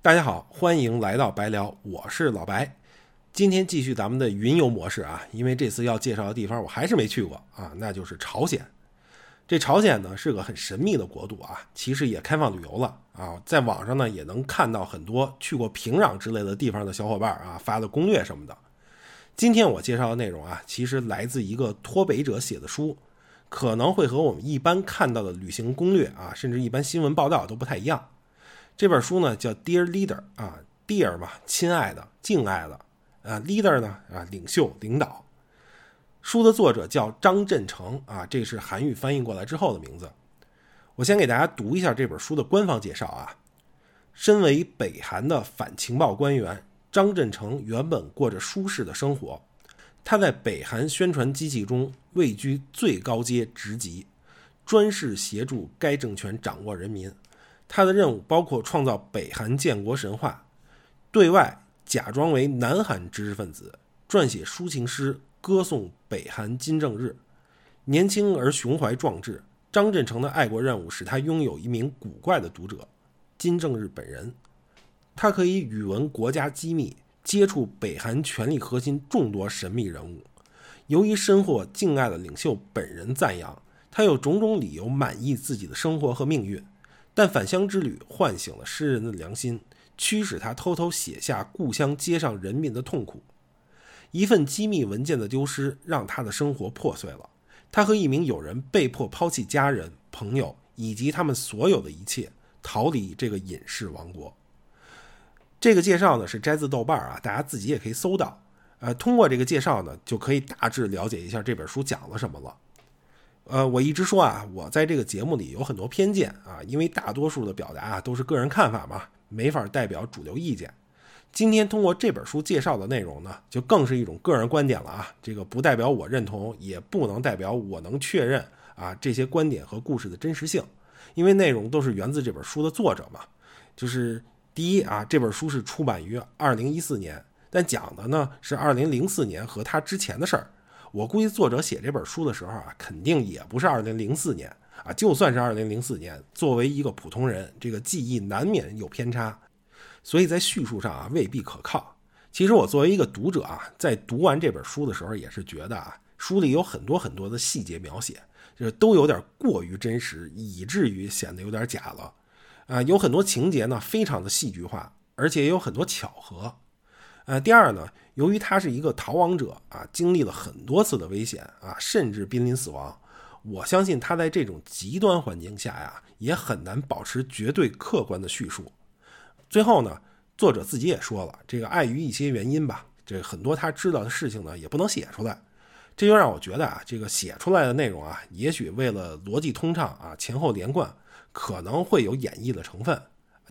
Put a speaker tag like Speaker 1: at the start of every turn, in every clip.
Speaker 1: 大家好，欢迎来到白聊，我是老白。今天继续咱们的云游模式啊，因为这次要介绍的地方我还是没去过啊，那就是朝鲜。这朝鲜呢是个很神秘的国度啊，其实也开放旅游了啊，在网上呢也能看到很多去过平壤之类的地方的小伙伴啊发的攻略什么的。今天我介绍的内容啊，其实来自一个脱北者写的书，可能会和我们一般看到的旅行攻略啊，甚至一般新闻报道都不太一样。这本书呢叫《Dear Leader》啊，Dear 嘛，亲爱的、敬爱的啊，Leader 呢啊，领袖、领导。书的作者叫张振成啊，这是韩语翻译过来之后的名字。我先给大家读一下这本书的官方介绍啊。身为北韩的反情报官员。张振成原本过着舒适的生活，他在北韩宣传机器中位居最高阶职级，专事协助该政权掌握人民。他的任务包括创造北韩建国神话，对外假装为南韩知识分子，撰写抒情诗歌颂北韩金正日。年轻而胸怀壮志，张振成的爱国任务使他拥有一名古怪的读者——金正日本人。他可以语闻国家机密，接触北韩权力核心众多神秘人物。由于深获敬爱的领袖本人赞扬，他有种种理由满意自己的生活和命运。但返乡之旅唤醒了诗人的良心，驱使他偷偷写下故乡街上人民的痛苦。一份机密文件的丢失让他的生活破碎了。他和一名友人被迫抛弃家人、朋友以及他们所有的一切，逃离这个隐士王国。这个介绍呢是摘自豆瓣啊，大家自己也可以搜到。呃，通过这个介绍呢，就可以大致了解一下这本书讲了什么了。呃，我一直说啊，我在这个节目里有很多偏见啊，因为大多数的表达啊都是个人看法嘛，没法代表主流意见。今天通过这本书介绍的内容呢，就更是一种个人观点了啊，这个不代表我认同，也不能代表我能确认啊这些观点和故事的真实性，因为内容都是源自这本书的作者嘛，就是。第一啊，这本书是出版于二零一四年，但讲的呢是二零零四年和他之前的事儿。我估计作者写这本书的时候啊，肯定也不是二零零四年啊。就算是二零零四年，作为一个普通人，这个记忆难免有偏差，所以在叙述上啊未必可靠。其实我作为一个读者啊，在读完这本书的时候，也是觉得啊，书里有很多很多的细节描写，就是都有点过于真实，以至于显得有点假了。啊，有很多情节呢，非常的戏剧化，而且也有很多巧合。呃，第二呢，由于他是一个逃亡者啊，经历了很多次的危险啊，甚至濒临死亡，我相信他在这种极端环境下呀，也很难保持绝对客观的叙述。最后呢，作者自己也说了，这个碍于一些原因吧，这很多他知道的事情呢，也不能写出来。这就让我觉得啊，这个写出来的内容啊，也许为了逻辑通畅啊，前后连贯。可能会有演绎的成分，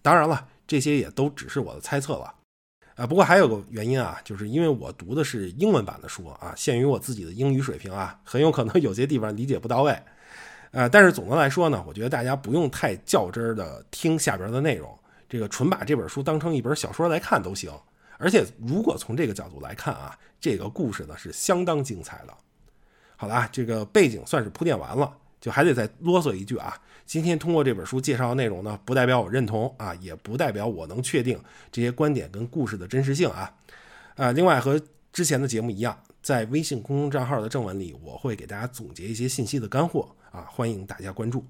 Speaker 1: 当然了，这些也都只是我的猜测了，啊，不过还有个原因啊，就是因为我读的是英文版的书啊，限于我自己的英语水平啊，很有可能有些地方理解不到位，呃，但是总的来说呢，我觉得大家不用太较真儿的听下边的内容，这个纯把这本书当成一本小说来看都行，而且如果从这个角度来看啊，这个故事呢是相当精彩的。好了，这个背景算是铺垫完了。就还得再啰嗦一句啊，今天通过这本书介绍的内容呢，不代表我认同啊，也不代表我能确定这些观点跟故事的真实性啊。啊，另外和之前的节目一样，在微信公众账号的正文里，我会给大家总结一些信息的干货啊，欢迎大家关注。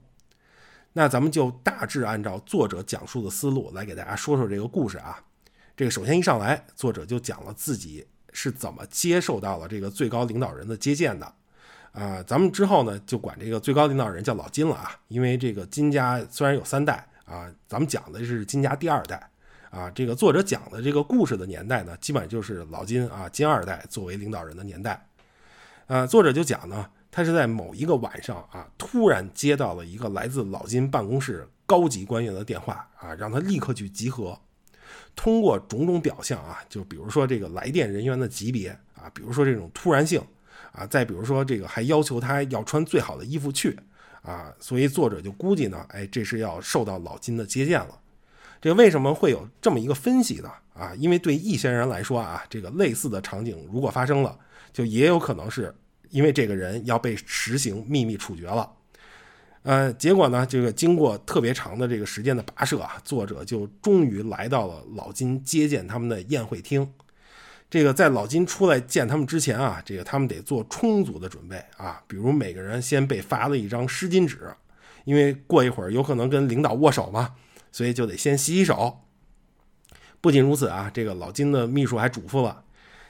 Speaker 1: 那咱们就大致按照作者讲述的思路来给大家说说这个故事啊。这个首先一上来，作者就讲了自己是怎么接受到了这个最高领导人的接见的。啊，咱们之后呢就管这个最高领导人叫老金了啊，因为这个金家虽然有三代啊，咱们讲的是金家第二代啊。这个作者讲的这个故事的年代呢，基本就是老金啊金二代作为领导人的年代。呃，作者就讲呢，他是在某一个晚上啊，突然接到了一个来自老金办公室高级官员的电话啊，让他立刻去集合。通过种种表象啊，就比如说这个来电人员的级别啊，比如说这种突然性。啊，再比如说这个还要求他要穿最好的衣服去，啊，所以作者就估计呢，哎，这是要受到老金的接见了。这个为什么会有这么一个分析呢？啊，因为对一些人来说啊，这个类似的场景如果发生了，就也有可能是因为这个人要被实行秘密处决了。呃，结果呢，这个经过特别长的这个时间的跋涉啊，作者就终于来到了老金接见他们的宴会厅。这个在老金出来见他们之前啊，这个他们得做充足的准备啊，比如每个人先被发了一张湿巾纸，因为过一会儿有可能跟领导握手嘛，所以就得先洗洗手。不仅如此啊，这个老金的秘书还嘱咐了，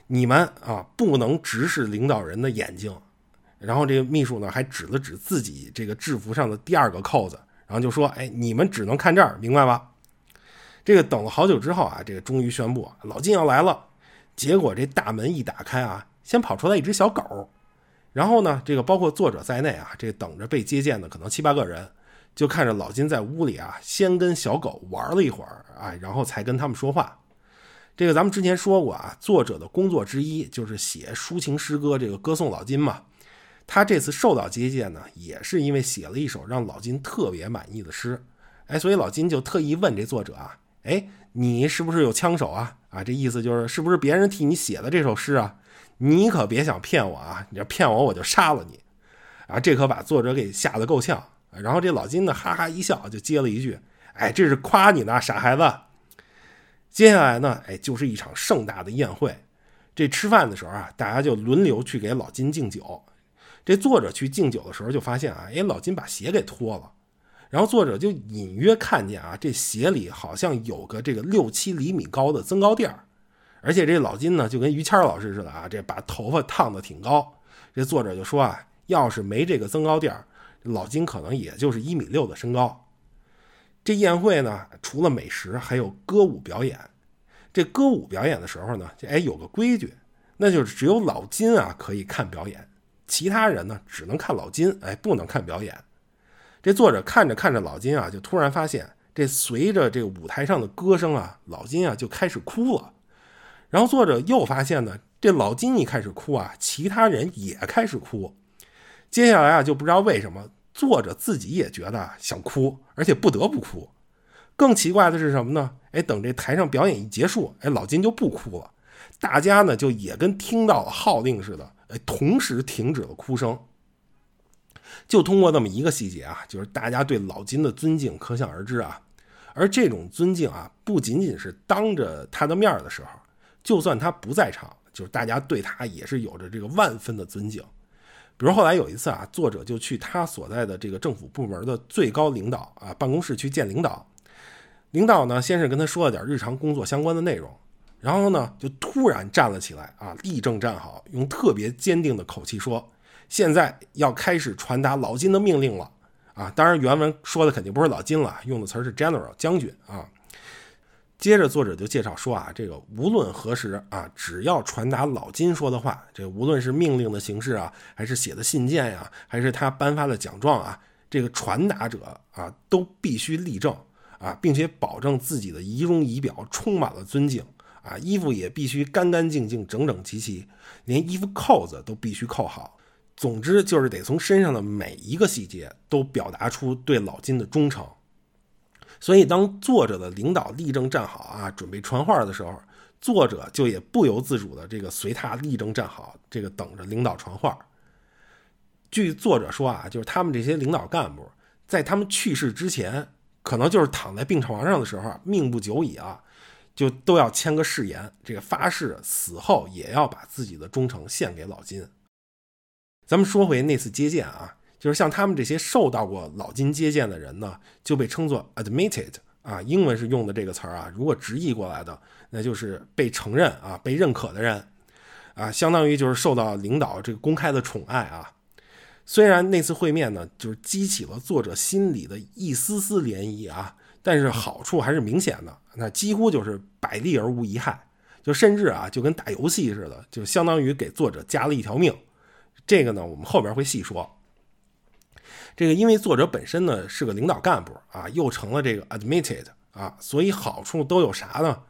Speaker 1: 你们啊不能直视领导人的眼睛。然后这个秘书呢，还指了指自己这个制服上的第二个扣子，然后就说：“哎，你们只能看这儿，明白吧？”这个等了好久之后啊，这个终于宣布老金要来了。结果这大门一打开啊，先跑出来一只小狗。然后呢，这个包括作者在内啊，这等着被接见的可能七八个人，就看着老金在屋里啊，先跟小狗玩了一会儿，啊，然后才跟他们说话。这个咱们之前说过啊，作者的工作之一就是写抒情诗歌，这个歌颂老金嘛。他这次受到接见呢，也是因为写了一首让老金特别满意的诗，哎，所以老金就特意问这作者啊，哎，你是不是有枪手啊？啊，这意思就是是不是别人替你写的这首诗啊？你可别想骗我啊！你要骗我，我就杀了你！啊，这可把作者给吓得够呛。然后这老金呢，哈哈一笑，就接了一句，哎，这是夸你呢，傻孩子。接下来呢，哎，就是一场盛大的宴会。这吃饭的时候啊，大家就轮流去给老金敬酒。这作者去敬酒的时候，就发现啊，哎，老金把鞋给脱了，然后作者就隐约看见啊，这鞋里好像有个这个六七厘米高的增高垫儿，而且这老金呢，就跟于谦老师似的啊，这把头发烫的挺高。这作者就说啊，要是没这个增高垫儿，老金可能也就是一米六的身高。这宴会呢，除了美食，还有歌舞表演。这歌舞表演的时候呢，哎，有个规矩，那就是只有老金啊可以看表演。其他人呢，只能看老金，哎，不能看表演。这作者看着看着老金啊，就突然发现，这随着这个舞台上的歌声啊，老金啊就开始哭了。然后作者又发现呢，这老金一开始哭啊，其他人也开始哭。接下来啊，就不知道为什么，作者自己也觉得想哭，而且不得不哭。更奇怪的是什么呢？哎，等这台上表演一结束，哎，老金就不哭了，大家呢就也跟听到了号令似的。哎，同时停止了哭声。就通过这么一个细节啊，就是大家对老金的尊敬可想而知啊。而这种尊敬啊，不仅仅是当着他的面的时候，就算他不在场，就是大家对他也是有着这个万分的尊敬。比如后来有一次啊，作者就去他所在的这个政府部门的最高领导啊办公室去见领导，领导呢先是跟他说了点日常工作相关的内容。然后呢，就突然站了起来啊，立正站好，用特别坚定的口气说：“现在要开始传达老金的命令了啊！”当然，原文说的肯定不是老金了，用的词是 General 将军啊。接着，作者就介绍说啊，这个无论何时啊，只要传达老金说的话，这无论是命令的形式啊，还是写的信件呀，还是他颁发的奖状啊，这个传达者啊，都必须立正啊，并且保证自己的仪容仪表充满了尊敬。啊，衣服也必须干干净净、整整齐齐，连衣服扣子都必须扣好。总之，就是得从身上的每一个细节都表达出对老金的忠诚。所以，当作者的领导立正站好啊，准备传话的时候，作者就也不由自主的这个随他立正站好，这个等着领导传话。据作者说啊，就是他们这些领导干部在他们去世之前，可能就是躺在病床上的时候，命不久矣啊。就都要签个誓言，这个发誓死后也要把自己的忠诚献给老金。咱们说回那次接见啊，就是像他们这些受到过老金接见的人呢，就被称作 admitted 啊，英文是用的这个词儿啊，如果直译过来的，那就是被承认啊、被认可的人啊，相当于就是受到领导这个公开的宠爱啊。虽然那次会面呢，就是激起了作者心里的一丝丝涟漪啊。但是好处还是明显的，那几乎就是百利而无一害，就甚至啊，就跟打游戏似的，就相当于给作者加了一条命。这个呢，我们后边会细说。这个因为作者本身呢是个领导干部啊，又成了这个 admitted 啊，所以好处都有啥呢？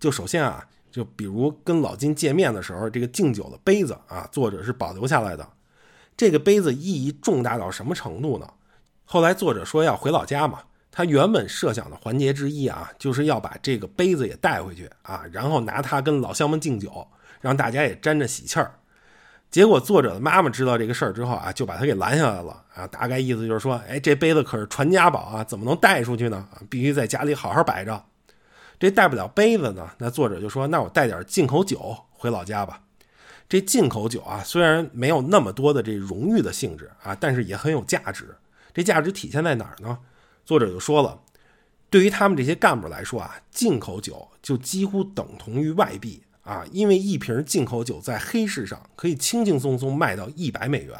Speaker 1: 就首先啊，就比如跟老金见面的时候，这个敬酒的杯子啊，作者是保留下来的。这个杯子意义重大到什么程度呢？后来作者说要回老家嘛。他原本设想的环节之一啊，就是要把这个杯子也带回去啊，然后拿它跟老乡们敬酒，让大家也沾着喜气儿。结果作者的妈妈知道这个事儿之后啊，就把他给拦下来了啊。大概意思就是说，哎，这杯子可是传家宝啊，怎么能带出去呢？必须在家里好好摆着。这带不了杯子呢，那作者就说，那我带点进口酒回老家吧。这进口酒啊，虽然没有那么多的这荣誉的性质啊，但是也很有价值。这价值体现在哪儿呢？作者就说了，对于他们这些干部来说啊，进口酒就几乎等同于外币。啊，因为一瓶进口酒在黑市上可以轻轻松松卖到一百美元。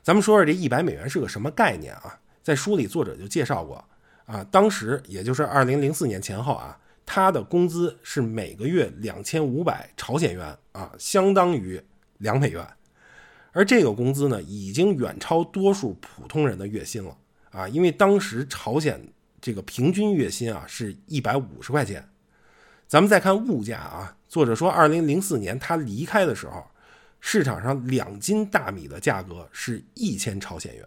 Speaker 1: 咱们说说这一百美元是个什么概念啊？在书里作者就介绍过啊，当时也就是二零零四年前后啊，他的工资是每个月两千五百朝鲜元啊，相当于两美元。而这个工资呢，已经远超多数普通人的月薪了啊，因为当时朝鲜这个平均月薪啊是一百五十块钱。咱们再看物价啊，作者说，二零零四年他离开的时候，市场上两斤大米的价格是一千朝鲜元，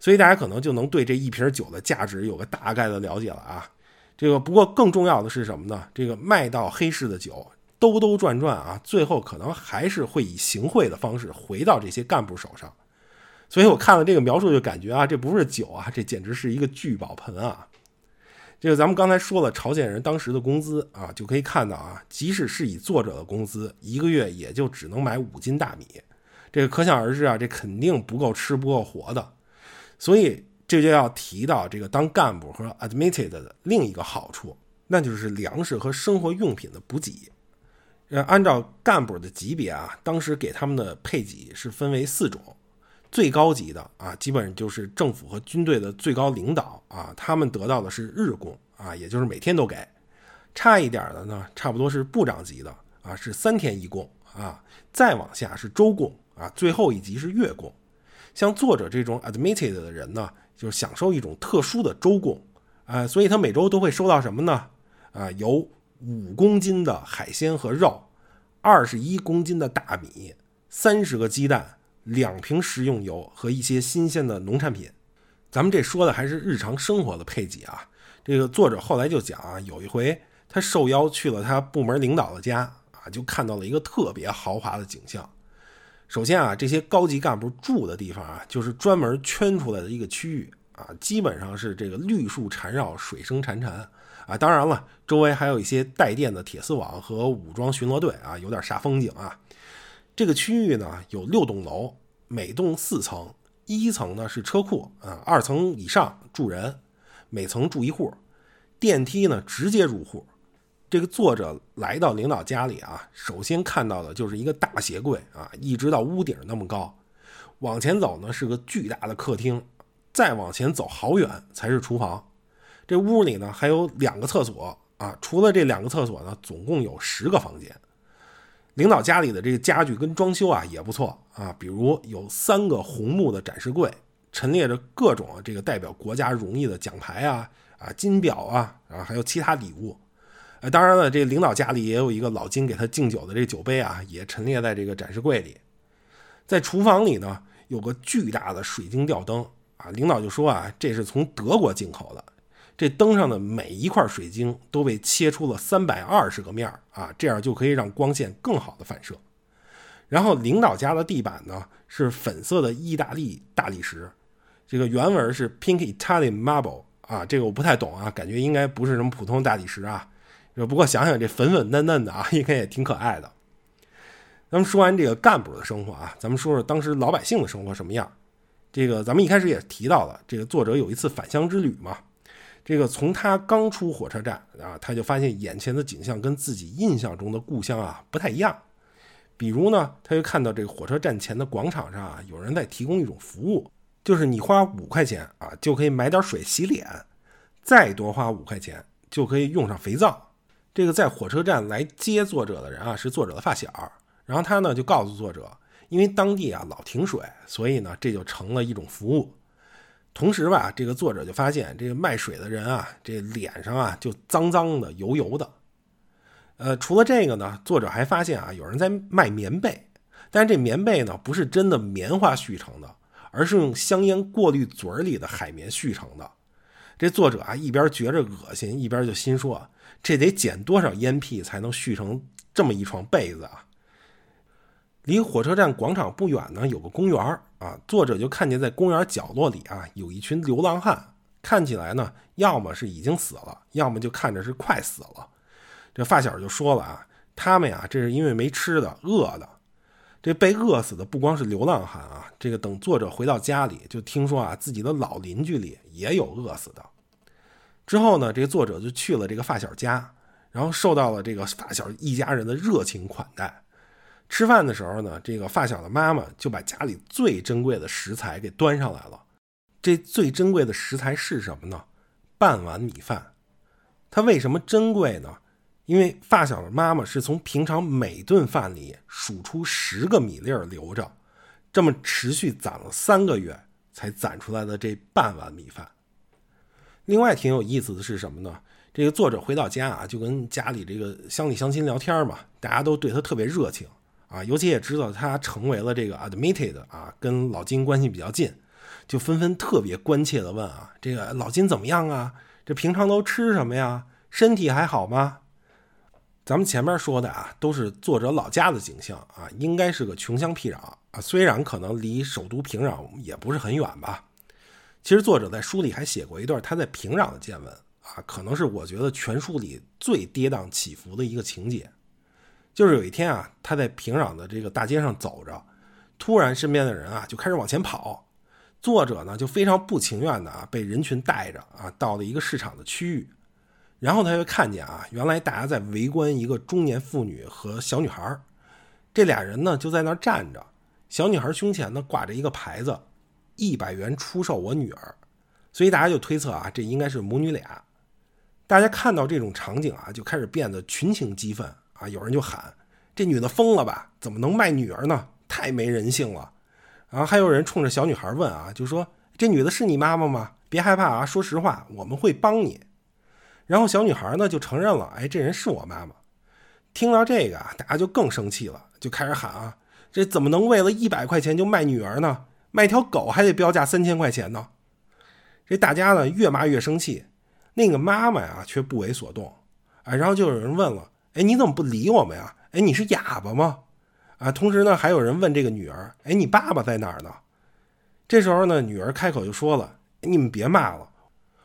Speaker 1: 所以大家可能就能对这一瓶酒的价值有个大概的了解了啊。这个不过更重要的是什么呢？这个卖到黑市的酒兜兜转转啊，最后可能还是会以行贿的方式回到这些干部手上。所以我看了这个描述就感觉啊，这不是酒啊，这简直是一个聚宝盆啊。这个咱们刚才说了，朝鲜人当时的工资啊，就可以看到啊，即使是以作者的工资，一个月也就只能买五斤大米，这个可想而知啊，这肯定不够吃不够活的。所以这就要提到这个当干部和 admitted 的另一个好处，那就是粮食和生活用品的补给。呃，按照干部的级别啊，当时给他们的配给是分为四种。最高级的啊，基本上就是政府和军队的最高领导啊，他们得到的是日供啊，也就是每天都给。差一点的呢，差不多是部长级的啊，是三天一供啊。再往下是周供啊，最后一级是月供。像作者这种 admitted 的人呢，就是享受一种特殊的周供啊，所以他每周都会收到什么呢？啊，有五公斤的海鲜和肉，二十一公斤的大米，三十个鸡蛋。两瓶食用油和一些新鲜的农产品，咱们这说的还是日常生活的配给啊。这个作者后来就讲啊，有一回他受邀去了他部门领导的家啊，就看到了一个特别豪华的景象。首先啊，这些高级干部住的地方啊，就是专门圈出来的一个区域啊，基本上是这个绿树缠绕、水声潺潺啊。当然了，周围还有一些带电的铁丝网和武装巡逻队啊，有点煞风景啊。这个区域呢有六栋楼，每栋四层，一层呢是车库啊，二层以上住人，每层住一户，电梯呢直接入户。这个作者来到领导家里啊，首先看到的就是一个大鞋柜啊，一直到屋顶那么高。往前走呢是个巨大的客厅，再往前走好远才是厨房。这屋里呢还有两个厕所啊，除了这两个厕所呢，总共有十个房间。领导家里的这个家具跟装修啊也不错啊，比如有三个红木的展示柜，陈列着各种这个代表国家荣誉的奖牌啊、啊金表啊，啊还有其他礼物。呃，当然了，这领导家里也有一个老金给他敬酒的这酒杯啊，也陈列在这个展示柜里。在厨房里呢，有个巨大的水晶吊灯啊，领导就说啊，这是从德国进口的。这灯上的每一块水晶都被切出了三百二十个面啊，这样就可以让光线更好的反射。然后领导家的地板呢是粉色的意大利大理石，这个原文是 Pink Italian Marble 啊，这个我不太懂啊，感觉应该不是什么普通大理石啊。不过想想这粉粉嫩嫩的啊，应该也挺可爱的。咱们说完这个干部的生活啊，咱们说说当时老百姓的生活什么样。这个咱们一开始也提到了，这个作者有一次返乡之旅嘛。这个从他刚出火车站啊，他就发现眼前的景象跟自己印象中的故乡啊不太一样。比如呢，他就看到这个火车站前的广场上啊，有人在提供一种服务，就是你花五块钱啊就可以买点水洗脸，再多花五块钱就可以用上肥皂。这个在火车站来接作者的人啊是作者的发小，然后他呢就告诉作者，因为当地啊老停水，所以呢这就成了一种服务。同时吧，这个作者就发现，这个卖水的人啊，这脸上啊就脏脏的、油油的。呃，除了这个呢，作者还发现啊，有人在卖棉被，但是这棉被呢不是真的棉花絮成的，而是用香烟过滤嘴里的海绵絮成的。这作者啊一边觉着恶心，一边就心说，这得捡多少烟屁才能絮成这么一床被子啊？离火车站广场不远呢，有个公园啊。作者就看见在公园角落里啊，有一群流浪汉，看起来呢，要么是已经死了，要么就看着是快死了。这发小就说了啊，他们呀，这是因为没吃的，饿的。这被饿死的不光是流浪汉啊，这个等作者回到家里，就听说啊，自己的老邻居里也有饿死的。之后呢，这个作者就去了这个发小家，然后受到了这个发小一家人的热情款待。吃饭的时候呢，这个发小的妈妈就把家里最珍贵的食材给端上来了。这最珍贵的食材是什么呢？半碗米饭。它为什么珍贵呢？因为发小的妈妈是从平常每顿饭里数出十个米粒儿留着，这么持续攒了三个月才攒出来的这半碗米饭。另外挺有意思的是什么呢？这个作者回到家啊，就跟家里这个乡里乡亲聊天嘛，大家都对他特别热情。啊，尤其也知道他成为了这个 admitted 啊，跟老金关系比较近，就纷纷特别关切的问啊，这个老金怎么样啊？这平常都吃什么呀？身体还好吗？咱们前面说的啊，都是作者老家的景象啊，应该是个穷乡僻壤啊，虽然可能离首都平壤也不是很远吧。其实作者在书里还写过一段他在平壤的见闻啊，可能是我觉得全书里最跌宕起伏的一个情节。就是有一天啊，他在平壤的这个大街上走着，突然身边的人啊就开始往前跑，作者呢就非常不情愿的啊被人群带着啊到了一个市场的区域，然后他就看见啊原来大家在围观一个中年妇女和小女孩，这俩人呢就在那儿站着，小女孩胸前呢挂着一个牌子，一百元出售我女儿，所以大家就推测啊这应该是母女俩，大家看到这种场景啊就开始变得群情激愤。啊！有人就喊：“这女的疯了吧？怎么能卖女儿呢？太没人性了！”然后还有人冲着小女孩问：“啊，就说这女的是你妈妈吗？别害怕啊，说实话，我们会帮你。”然后小女孩呢就承认了：“哎，这人是我妈妈。”听到这个啊，大家就更生气了，就开始喊：“啊，这怎么能为了一百块钱就卖女儿呢？卖条狗还得标价三千块钱呢！”这大家呢越骂越生气，那个妈妈呀却不为所动。哎，然后就有人问了。哎，你怎么不理我们呀？哎，你是哑巴吗？啊，同时呢，还有人问这个女儿：“哎，你爸爸在哪儿呢？”这时候呢，女儿开口就说了：“你们别骂了，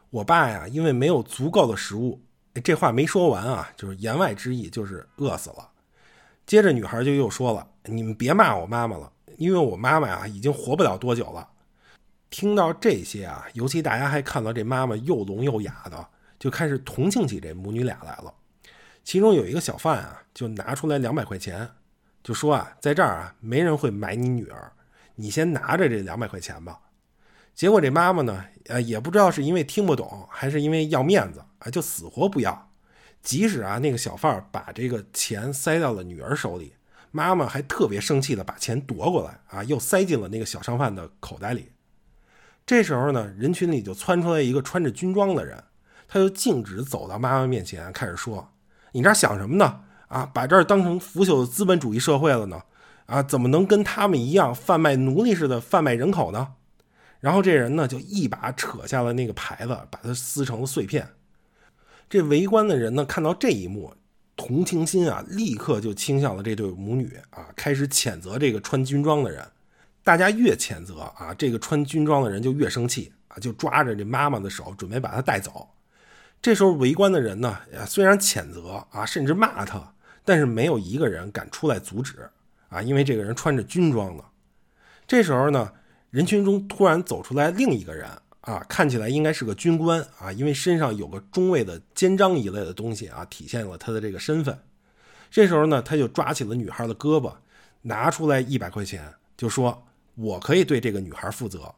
Speaker 1: 我爸呀，因为没有足够的食物。”这话没说完啊，就是言外之意就是饿死了。接着女孩就又说了：“你们别骂我妈妈了，因为我妈妈呀已经活不了多久了。”听到这些啊，尤其大家还看到这妈妈又聋又哑的，就开始同情起这母女俩来了。其中有一个小贩啊，就拿出来两百块钱，就说啊，在这儿啊，没人会买你女儿，你先拿着这两百块钱吧。结果这妈妈呢，呃，也不知道是因为听不懂，还是因为要面子啊，就死活不要。即使啊，那个小贩把这个钱塞到了女儿手里，妈妈还特别生气的把钱夺过来啊，又塞进了那个小商贩的口袋里。这时候呢，人群里就窜出来一个穿着军装的人，他就径直走到妈妈面前，开始说。你这想什么呢？啊，把这儿当成腐朽的资本主义社会了呢？啊，怎么能跟他们一样贩卖奴隶似的贩卖人口呢？然后这人呢，就一把扯下了那个牌子，把它撕成了碎片。这围观的人呢，看到这一幕，同情心啊，立刻就倾向了这对母女啊，开始谴责这个穿军装的人。大家越谴责啊，这个穿军装的人就越生气啊，就抓着这妈妈的手，准备把她带走。这时候围观的人呢，虽然谴责啊，甚至骂他，但是没有一个人敢出来阻止啊，因为这个人穿着军装呢。这时候呢，人群中突然走出来另一个人啊，看起来应该是个军官啊，因为身上有个中尉的肩章一类的东西啊，体现了他的这个身份。这时候呢，他就抓起了女孩的胳膊，拿出来一百块钱，就说：“我可以对这个女孩负责。”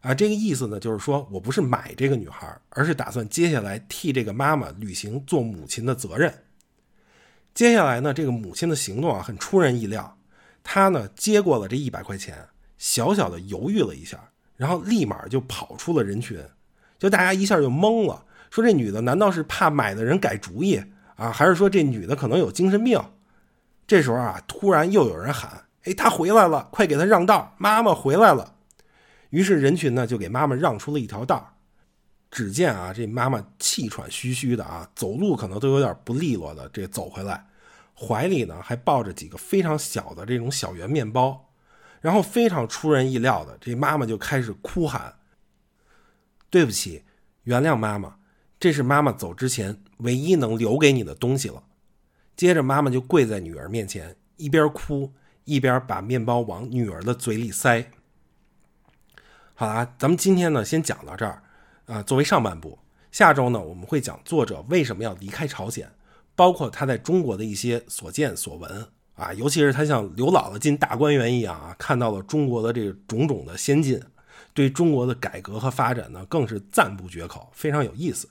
Speaker 1: 啊，这个意思呢，就是说我不是买这个女孩，而是打算接下来替这个妈妈履行做母亲的责任。接下来呢，这个母亲的行动啊，很出人意料。她呢，接过了这一百块钱，小小的犹豫了一下，然后立马就跑出了人群。就大家一下就懵了，说这女的难道是怕买的人改主意啊，还是说这女的可能有精神病？这时候啊，突然又有人喊：“哎，她回来了，快给她让道，妈妈回来了。”于是人群呢就给妈妈让出了一条道只见啊这妈妈气喘吁吁的啊，走路可能都有点不利落的，这走回来，怀里呢还抱着几个非常小的这种小圆面包，然后非常出人意料的，这妈妈就开始哭喊：“对不起，原谅妈妈，这是妈妈走之前唯一能留给你的东西了。”接着妈妈就跪在女儿面前，一边哭一边把面包往女儿的嘴里塞。好啦，咱们今天呢先讲到这儿啊，作为上半部，下周呢我们会讲作者为什么要离开朝鲜。包括他在中国的一些所见所闻啊，尤其是他像刘姥姥进大观园一样啊，看到了中国的这种种的先进，对中国的改革和发展呢，更是赞不绝口，非常有意思。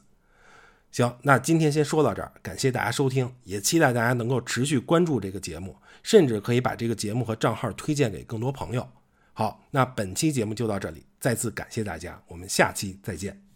Speaker 1: 行，那今天先说到这儿，感谢大家收听，也期待大家能够持续关注这个节目，甚至可以把这个节目和账号推荐给更多朋友。好，那本期节目就到这里，再次感谢大家，我们下期再见。